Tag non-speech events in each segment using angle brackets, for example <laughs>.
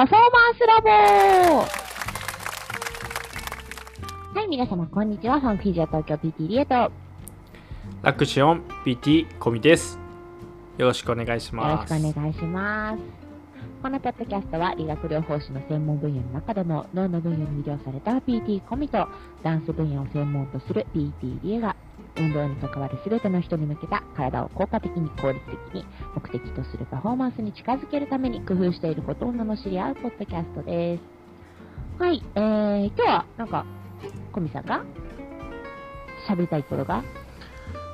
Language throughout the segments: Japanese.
パフォーマンスラボはい、皆様、こんにちは。ファンフィジア東京 PT リエと、よラクシオン PT コミです。よろしくお願いしろます。しくお願いします。このポッドキャストは理学療法士の専門分野の中でも脳の分野に魅了された PT コミとダンス分野を専門とする PT リエが運動に関わる全ての人に向けた体を効果的に効率的に目的とするパフォーマンスに近づけるために工夫していることを罵り合うポッドキャストです。はい、えー、今日はなんか、コミさんが喋りたいことが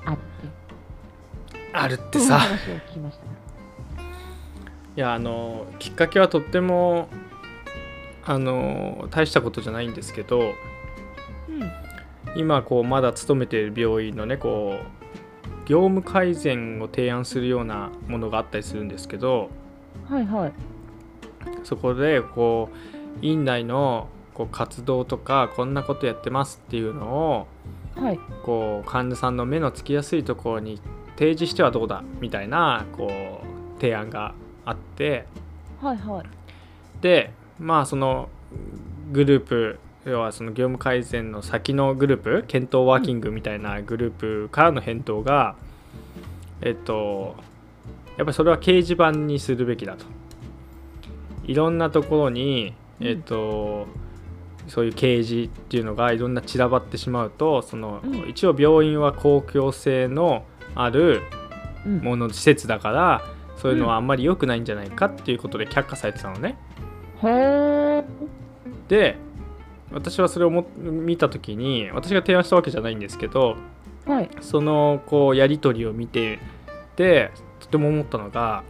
あって、あるってさ、話を聞きました？ね。いやあのきっかけはとってもあの大したことじゃないんですけど、うん。今こうまだ勤めている病院のねこう業務改善を提案するようなものがあったりするんですけど、はいはい。そこでこう院内のこう活動とかこんなことやってますっていうのをはい。こう患者さんの目のつきやすいところに提示してはどうだみたいなこう提案があってはいはい。でまあそのグループ要はその業務改善の先のグループ検討ワーキングみたいなグループからの返答が、えっとやっぱりそれは掲示板にするべきだといろんなところにえっと、そういう掲示っていうのがいろんな散らばってしまうとその、うん一応病院は公共性のあるうん。もの施設だからそういうのはあんまり良くないんじゃないかっていうことで却下されてたのね。で私はそれをも見た時に私が提案したわけじゃないんですけどはい。そのこうやり取りを見てでとても思ったのが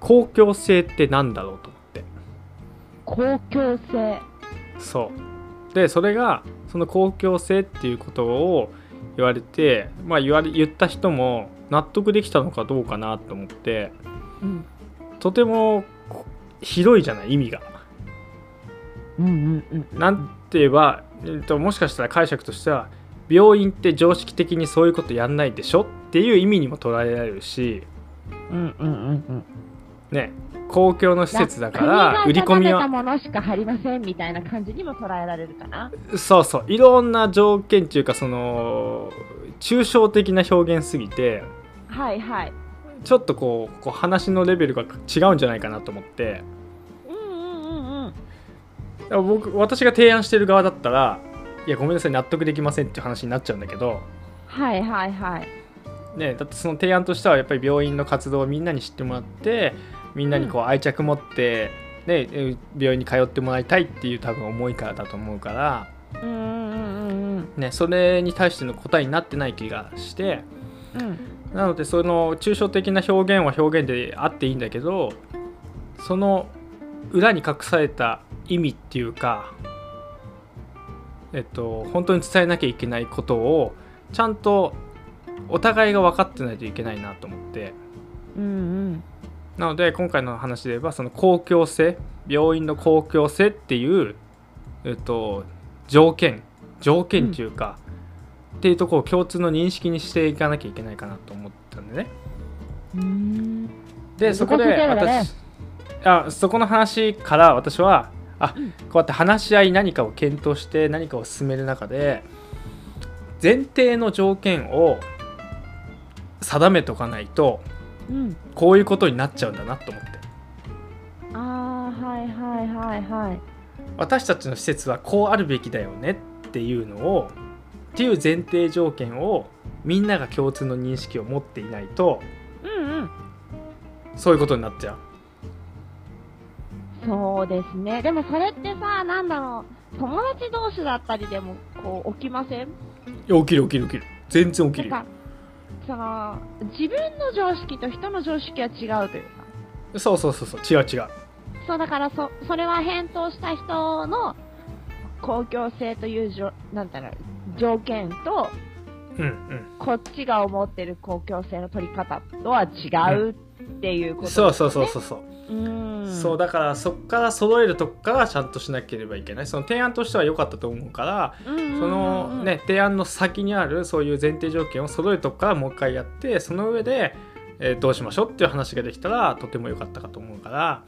公共性って何だろうと思って公共性。そうでそれがその公共性っていうことを言われてまあ言われ言った人も納得できたのかどうかなと思ってうん。とてもこ広いじゃない意味が。うんうんうん。なんて言えば、えっと、もしかしたら解釈としては病院って常識的にそういうことやんないでしょっていう意味にも捉えられるし、うんうんうんうん。ね、公共の施設だから売り込みはものしか貼りませんみたいな感じにも捉えられるかな。そうそういろんな条件っていうかその抽象的な表現すぎてはいはい。ちょっとこうこう話のレベルが違うんじゃないかなと思って僕私が提案してる側だったらいやごめんなさい納得できませんっていう話になっちゃうんだけどはいはいはい。ね、だってその提案としてはやっぱり病院の活動をみんなに知ってもらってみんなにこう愛着持って、ね、え病院に通ってもらいたいっていう多分思いからだと思うから、うんうんうんうんね、それに対しての答えになってない気がしてうん。うん。なのでその抽象的な表現は表現であっていいんだけどその裏に隠された意味っていうか、えっと、本当に伝えなきゃいけないことをちゃんとお互いが分かってないといけないなと思って。うんうん。なので今回の話で言えばその公共性病院の公共性っていう、えっと、条件条件っていうか、っていうところを共通の認識にしていかなきゃいけないかなと思ったんでねうーん。でそこで私あそこの話から私はあうんこうやって話し合い何かを検討して何かを進める中で前提の条件を定めとかないとうん。こういうことになっちゃうんだなと思ってああ、はいはいはいはい。私たちの施設はこうあるべきだよねっていうのをっていう前提条件をみんなが共通の認識を持っていないとうんうん。そういうことになっちゃうそうですね。でもそれってさ、なんだろう。友達同士だったりでも、こう、起きません？いや起きる起きる起きる全然起きるよなんか、その、自分の常識と人の常識は違うというか。そうそうそうそう違う違うそう、だからそ、それは返答した人の公共性というじょ、なんだろう、条件と、うんうんこっちが思ってる公共性の取り方とは違うっていうこと、そうそうそうそうそう、う。うん。そうだからそっから揃えるとこからちゃんとしなければいけないその提案としては良かったと思うからうんうんうんうん、そのね提案の先にあるそういう前提条件を揃えるとこからもう一回やってその上で、えーどうしましょうっていう話ができたらとても良かったかと思うから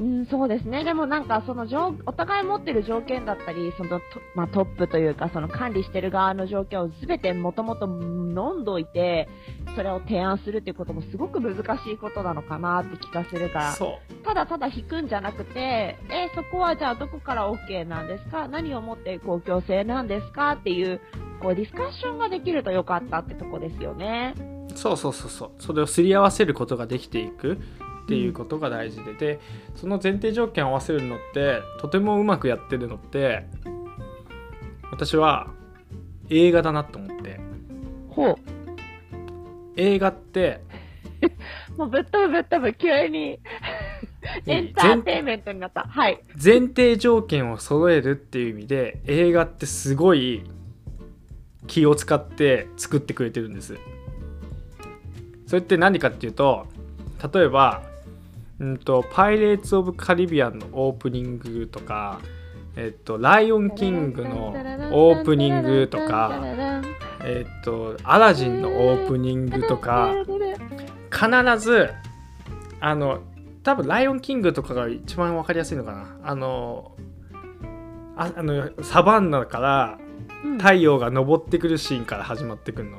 うん、そうですね。でもなんか、その条、お互い持ってる条件だったり、その、とまあ、トップというか、その管理してる側の条件をすべてもともと飲んどいて、それを提案するっていうこともすごく難しいことなのかなって気がするから、そただただ引くんじゃなくて、え、そこはじゃあどこから OK なんですか？何をもって公共性なんですかっていう、こうディスカッションができるとよかったってとこですよね。うそうそうそうそう。それをすり合わせることができていくっていうことが大事で、でその前提条件を合わせるのってとてもうまくやってるのって私は映画だなと思ってほう。映画って <laughs> もうぶっ飛ぶぶっ飛ぶ、急に。エンターテインメントになった。はい。前提条件を揃えるっていう意味で映画ってすごい気を使って作ってくれてるんですそれって何かっていうと例えばうんと「パイレーツ・オブ・カリビアン」のオープニングとか「えっと、ライオン・キング」のオープニングとか「えっと、アラジン」のオープニングとか必ずあの多分ライオンキングとかが一番わかりやすいのかなあのああのサバンナからうん太陽が昇ってくるシーンから始まってくるの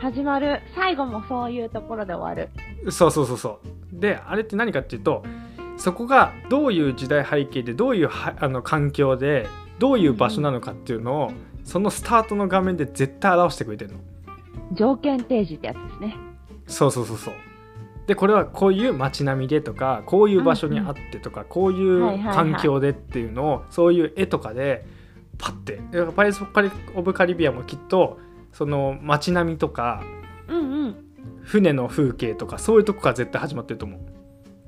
始まる。最後もそういうところで終わる。そうそうそうそう。であれって何かっていうとそこがどういう時代背景でどういうはあの環境でどういう場所なのかっていうのをそのスタートの画面で絶対表してくれてるの。条件提示ってやつですね。そうそうそうそう。でこれはこういう街並みでとかこういう場所にあってとか、こういうはいはいはい環境でっていうのをそういう絵とかでパッて。パイレーツ・オブ・カリビアンもきっとその街並みとかうんうん。船の風景とかそういうとこから絶対始まってると思う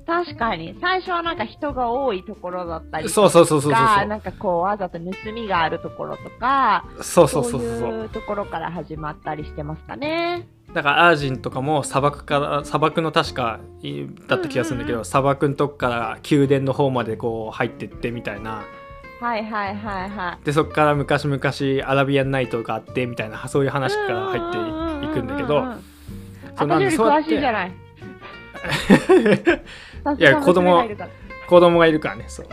確かに。最初はなんか人が多いところだったりとそうそうそうそうそうか、なんかこうわざと盗みがあるところとか、そうそうそうそそううそういうところから始まったりしてますかね。だからアージンとかも砂漠から砂漠の確かいだった気がするんだけど、うんうんうん砂漠のとこから宮殿の方までこう入ってってみたいなはいはいはいはい。でそこから昔々アラビアンナイトがあってみたいなそういう話から入っていくんだけどうううそう私より詳しいじゃない？いや子供さすが娘がいるから。子供がいるからねそう。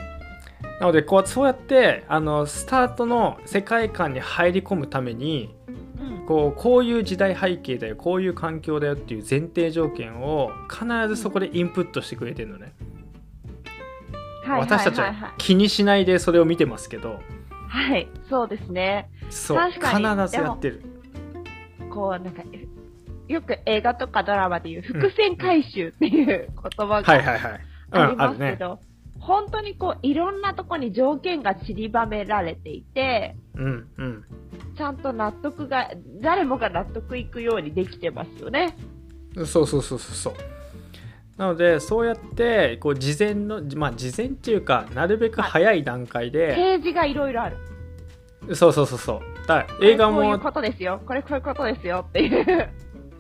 なのでこうそうやってあのスタートの世界観に入り込むためにうん。こうこういう時代背景だよこういう環境だよっていう前提条件を必ずそこでインプットしてくれてるのね、はい私たちは気にしないでそれを見てますけど。はい、はい、そうですね。そう必ずやってる。こう、なんか、よく映画とかドラマでいう伏線回収っていう言葉はいがありますけど、本当にこう、いろんなとこに条件が散りばめられていて、うんうんちゃんと納得が、誰もが納得いくようにできてますよね。そうそうそうそうそうなのでそうやってこう事前のまあ事前っていうかなるべく早い段階で、ページがいろいろある。そうそうそうそうだ映画もこういうことですよ。これこういうことですよっていう。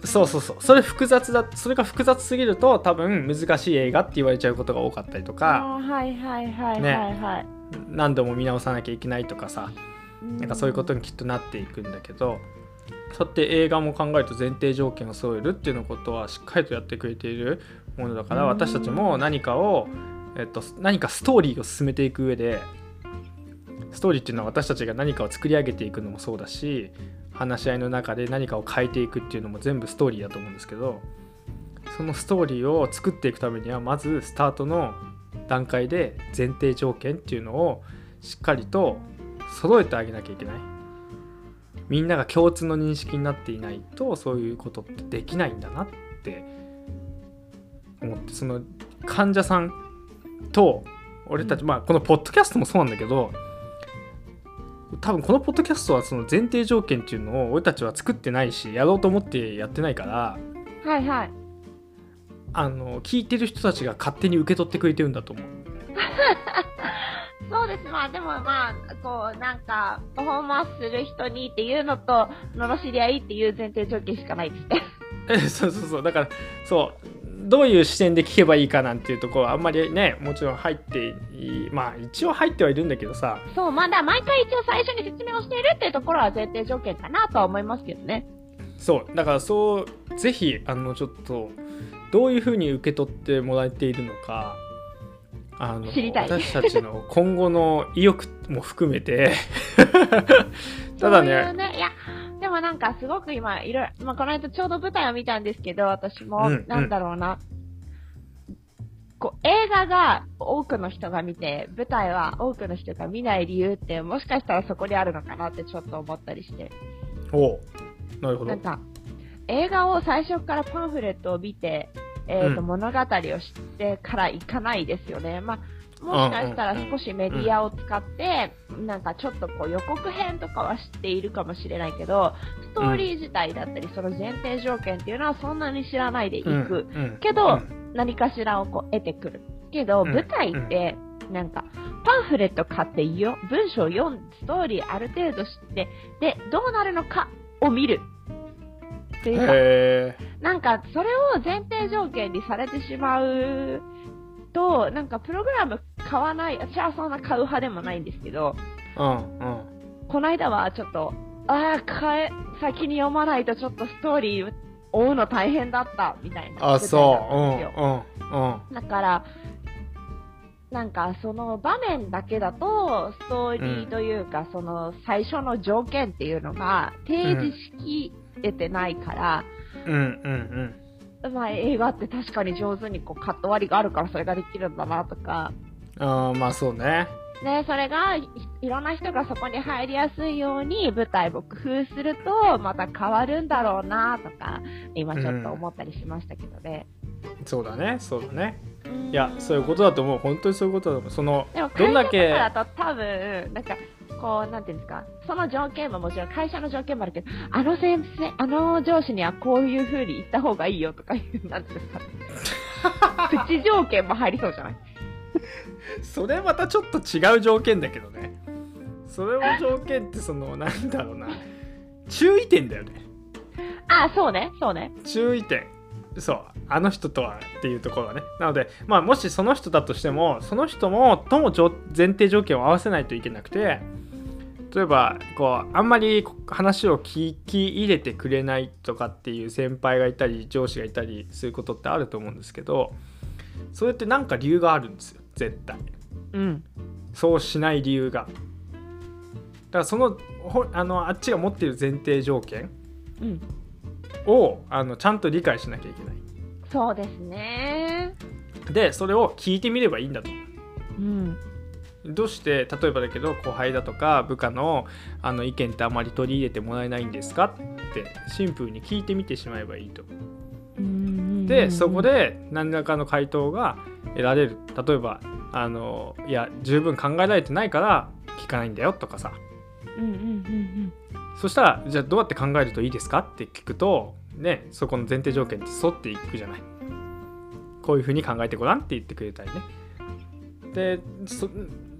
そうそうそう。それ複雑だそれが複雑すぎると多分難しい映画って言われちゃうことが多かったりとか。はいはいはいはいはい。何度も見直さなきゃいけないとかさ。ななんかそういうことにきっとなっていくんだけど。そうやって映画も考えると前提条件を揃えるっていうのことはしっかりとやってくれているものだからうん。私たちも何かを、えっと、何かストーリーを進めていく上でストーリーっていうのは私たちが何かを作り上げていくのもそうだし話し合いの中で何かを変えていくっていうのも全部ストーリーだと思うんですけどそのストーリーを作っていくためにはまずスタートの段階で前提条件っていうのをしっかりと揃えてあげなきゃいけない。みんなが共通の認識になっていないとそういうことってできないんだなって思ってその患者さんと俺たち、まあこのポッドキャストもそうなんだけど多分このポッドキャストはその前提条件っていうのを俺たちは作ってないしやろうと思ってやってないからはいはい。あの聞いてる人たちが勝手に受け取ってくれてるんだと思う <laughs> そうです。まあでもまあ、こう、なんか、パフォーマンスする人にっていうのと、罵り合いっていう前提条件しかないですね。<laughs> えそうそうそうだからそうどういう視点で聞けばいいかなんていうところはあんまりねもちろん入っていいまあ一応入ってはいるんだけどさ。そう、まだ毎回一応最初に説明をしているっていうところは前提条件かなとは思いますけどね。そうだからそうぜひあのちょっとどういうふうに受け取ってもらえているのかあの知りたい。私たちの今後の意欲も含めて。<laughs> ただねね、いや、でもなんかすごく今、いろいろ、まあ、この間ちょうど舞台を見たんですけど、私も、うん。なんだろうな、こう、映画が多くの人が見て、舞台は多くの人が見ない理由って、もしかしたらそこにあるのかなってちょっと思ったりして、おう。なるほど。なんか、映画を最初からパンフレットを見て、えーとうん。物語を知ってから行かないですよね。まあ、もしかしたら少しメディアを使って、なんかちょっとこう予告編とかは知っているかもしれないけど、ストーリー自体だったり、その前提条件っていうのはそんなに知らないで行く。けどうん何かしらをこう得てくる。けど、うん舞台って、なんか、パンフレット買ってよ、文章を読んストーリーある程度知って、で、どうなるのかを見る。っていうか、へなんか、それを前提条件にされてしまうと、なんか、プログラム買わない、私はそんな買う派でもないんですけど、ーうんうんこの間はちょっと、ああ、買え、先に読まないとちょっとストーリー追うの大変だった、みたいな。あそう。うんうんうん。だから、なんかその場面だけだと、ストーリーというか、その最初の条件っていうのが提示しきれてないから、うんうんまあ映画って確かに上手にこうカット割りがあるからそれができるんだなとか、うんあーまあそうね。ね、それがいいろんな人がそこに入りやすいように舞台を工夫するとまた変わるんだろうなとか、今ちょっと思ったりしましたけどね。そうだねそうだね。うん。いやそういうことだと思う。本当にそういうことだと思う。そのでもどんだけかだと多分、なんか、こう、なんていうんですか、その条件ももちろん会社の条件もあるけど、あの先生、あの上司にはこういう風に言った方がいいよとかいう、なんていうんですか、<laughs> プチ条件も入りそうじゃない？それまたちょっと違う条件だけどね。それも条件ってそのなんだろうな。注意点だよね。あ、そうね、そうね。注意点。そうあの人とはっていうところはね。なのでまあもしその人だとしてもその人もとも条前提条件を合わせないといけなくて例えばこうあんまり話を聞き入れてくれないとかっていう先輩がいたり上司がいたりすることってあると思うんですけどそれって何か理由があるんですよ絶対うん。そうしない理由がだからそのほあのあっちが持っている前提条件うん。をあのちゃんと理解しなきゃいけないそうですね。でそれを聞いてみればいいんだとうん。どうして例えばだけど後輩だとか部下のあの意見ってあまり取り入れてもらえないんですか？ってシンプルに聞いてみてしまえばいいと。うんでそこ、で何らかの回答が得られる。例えばあのいや十分考えられてないから聞かないんだよとかさ。うんうんうんそしたらじゃあどうやって考えるといいですか？って聞くとねそこの前提条件って沿っていくじゃない。こういうふうに考えてごらんって言ってくれたりね。で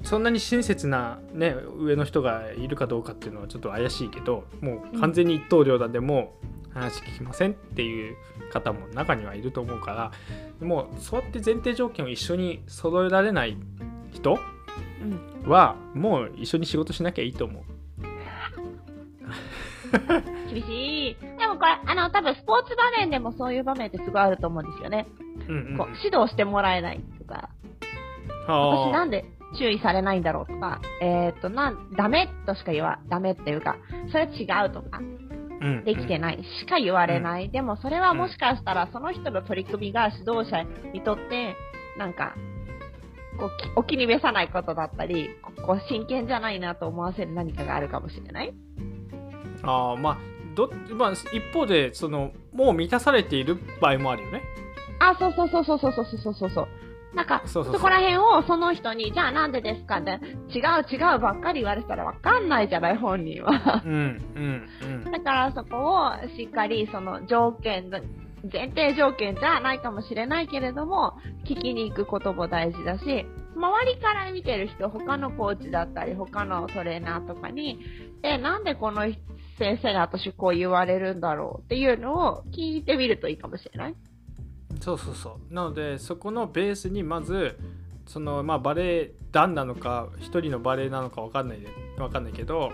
そそんなに親切な、ね、上の人がいるかどうかっていうのはちょっと怪しいけどもう完全に一刀両断でもう話聞きませんっていう方も中にはいると思うからもうそうやって前提条件を一緒に揃えられない人はもう一緒に仕事しなきゃいいと思う。<laughs> 厳しい。でもこれ、あの、多分スポーツ場面でもそういう場面ってすごいあると思うんですよね。うんうんうんこう指導してもらえないとか、はあ私なんで注意されないんだろうとか、えっ、と、なん、ダメとしか言わ、ダメっていうか、それ違うとか、うんできてないしか言われない。でもそれはもしかしたらその人の取り組みが指導者にとって、なんか、こうき、お気に召さないことだったり、ここう真剣じゃないなと思わせる何かがあるかもしれない。ああまあどまあ一方でそのもう満たされている場合もあるよね。あ、そうそうそうそうそうそうそうそうそう。なんか、そこら辺をその人に、じゃあなんでですかって、違う違うばっかり言われたらわかんないじゃない、本人は。うんうんうん。だからそこをしっかりその条件、前提条件じゃないかもしれないけれども、聞きに行くことも大事だし、周りから見てる人、他のコーチだったり、他のトレーナーとかに、え、なんでこの先生に私こう言われるんだろうっていうのを聞いてみるといいかもしれない。そうそうそう。なのでそこのベースにまずそのまあバレエ団なのか一人のバレエなのかわかんないでわかんないけど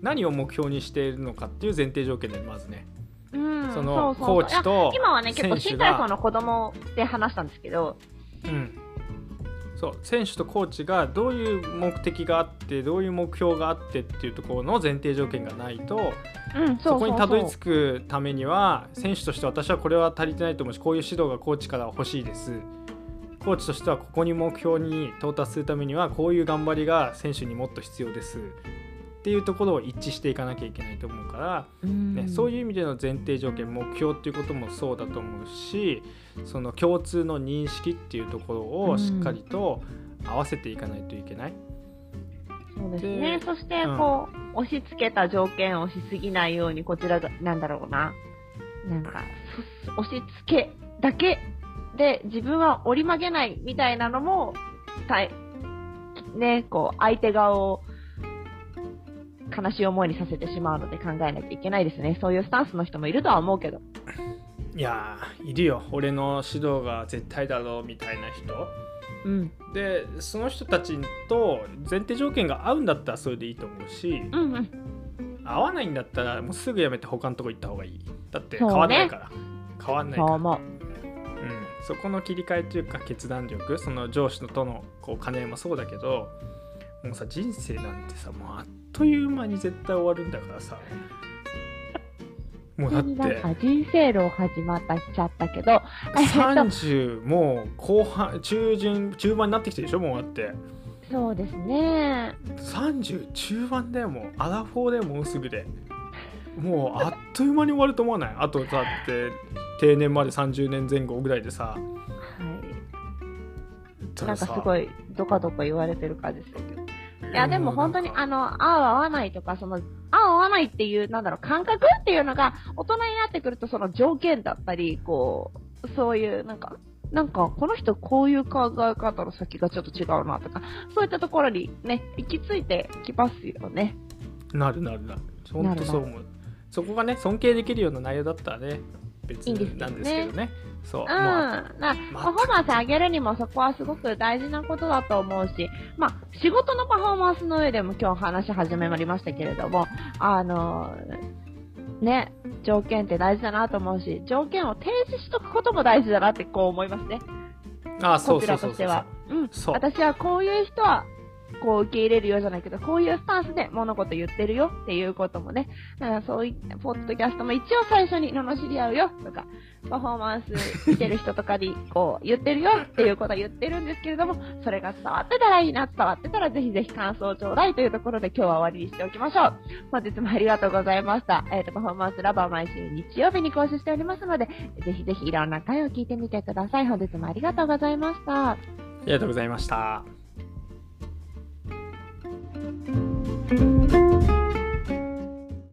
何を目標にしているのかっていう前提条件でまずね。うん、そのうううコーチと今はね、結構、新体操の子供で話したんですけど、うん。そう選手とコーチがどういう目的があってどういう目標があってっていうところの前提条件がないとうん、そこにたどり着くためには選手として私はこれは足りてないと思う。しこういう指導がコーチから欲しいです。コーチとしてはここに目標に到達するためにはこういう頑張りが選手にもっと必要ですっていうところを一致していかなきゃいけないと思うから、うんね、そういう意味での前提条件目標っていうこともそうだと思うしその共通の認識っていうところをしっかりと合わせていかないといけない。そうですね。でそしてうん、こう、押し付けた条件をしすぎないように、こちらが、なんだろうな。なんか、そ押し付けだけで自分は折り曲げないみたいなのも、たいね、こう、相手側を悲しい思いにさせてしまうので考えなきゃいけないですね。そういうスタンスの人もいるとは思うけど。いやーいるよ俺の指導が絶対だろうみたいな人うん。でその人たちと前提条件が合うんだったらそれでいいと思うしうんうん。合わないんだったらもうすぐやめて他のとこ行った方がいいだって変わんないから、変わんないからそう思う。うん、そこの切り替えというか決断力その上司とのこう兼ね合いもそうだけどもうさ人生なんてさもうあっという間に絶対終わるんだからさ。もうだっ急になんてか人生論始まったちゃったけど、えっと30もう後半中旬中盤になってきてるでしょもうだって。そうですね。30中盤だよもう。アラフォーだよもうすぐで。もうあっという間に終わると思わない？あとだって定年まで30年前後ぐらいでさ。はい。なんかすごい、どかどか言われてる感じですけど。いや、でも本当に、あの、合う合わないとか、その、合う合わないっていう、なんだろう、感覚っていうのが、大人になってくると、その条件だったり、こう、そういう、なんか、なんか、この人こういう考え方の先がちょっと違うなとか、そういったところにね、行き着いてきますよね。なるなるなる。本当そう思う。そこがね尊敬できるような内容だったらね別いいんですけどねなんですけどねそううん。パフォーマンス上げるにもそこはすごく大事なことだと思うし、まあ、仕事のパフォーマンスの上でも今日話し始めまりましたけれども、あの、ね、条件って大事だなと思うし、条件を提示しとくことも大事だなってこう思いますね。あそこちうそうそうそうらとしては。うん。私はこういう人は、こう受け入れるようじゃないけど、こういうスタンスで物事言ってるよっていうこともね、だからそういった、ポッドキャストも一応最初に罵り合うよとか、パフォーマンス見てる人とかにこう言ってるよっていうことは言ってるんですけれども、それが伝わってたらいいな、伝わってたらぜひぜひ感想をちょうだいというところで今日は終わりにしておきましょう。本日もありがとうございました。えっ、と、パフォーマンスラバー毎週日曜日に更新しておりますので、ぜひぜひいろんな回を聞いてみてください。本日もありがとうございました。ありがとうございました Thank you.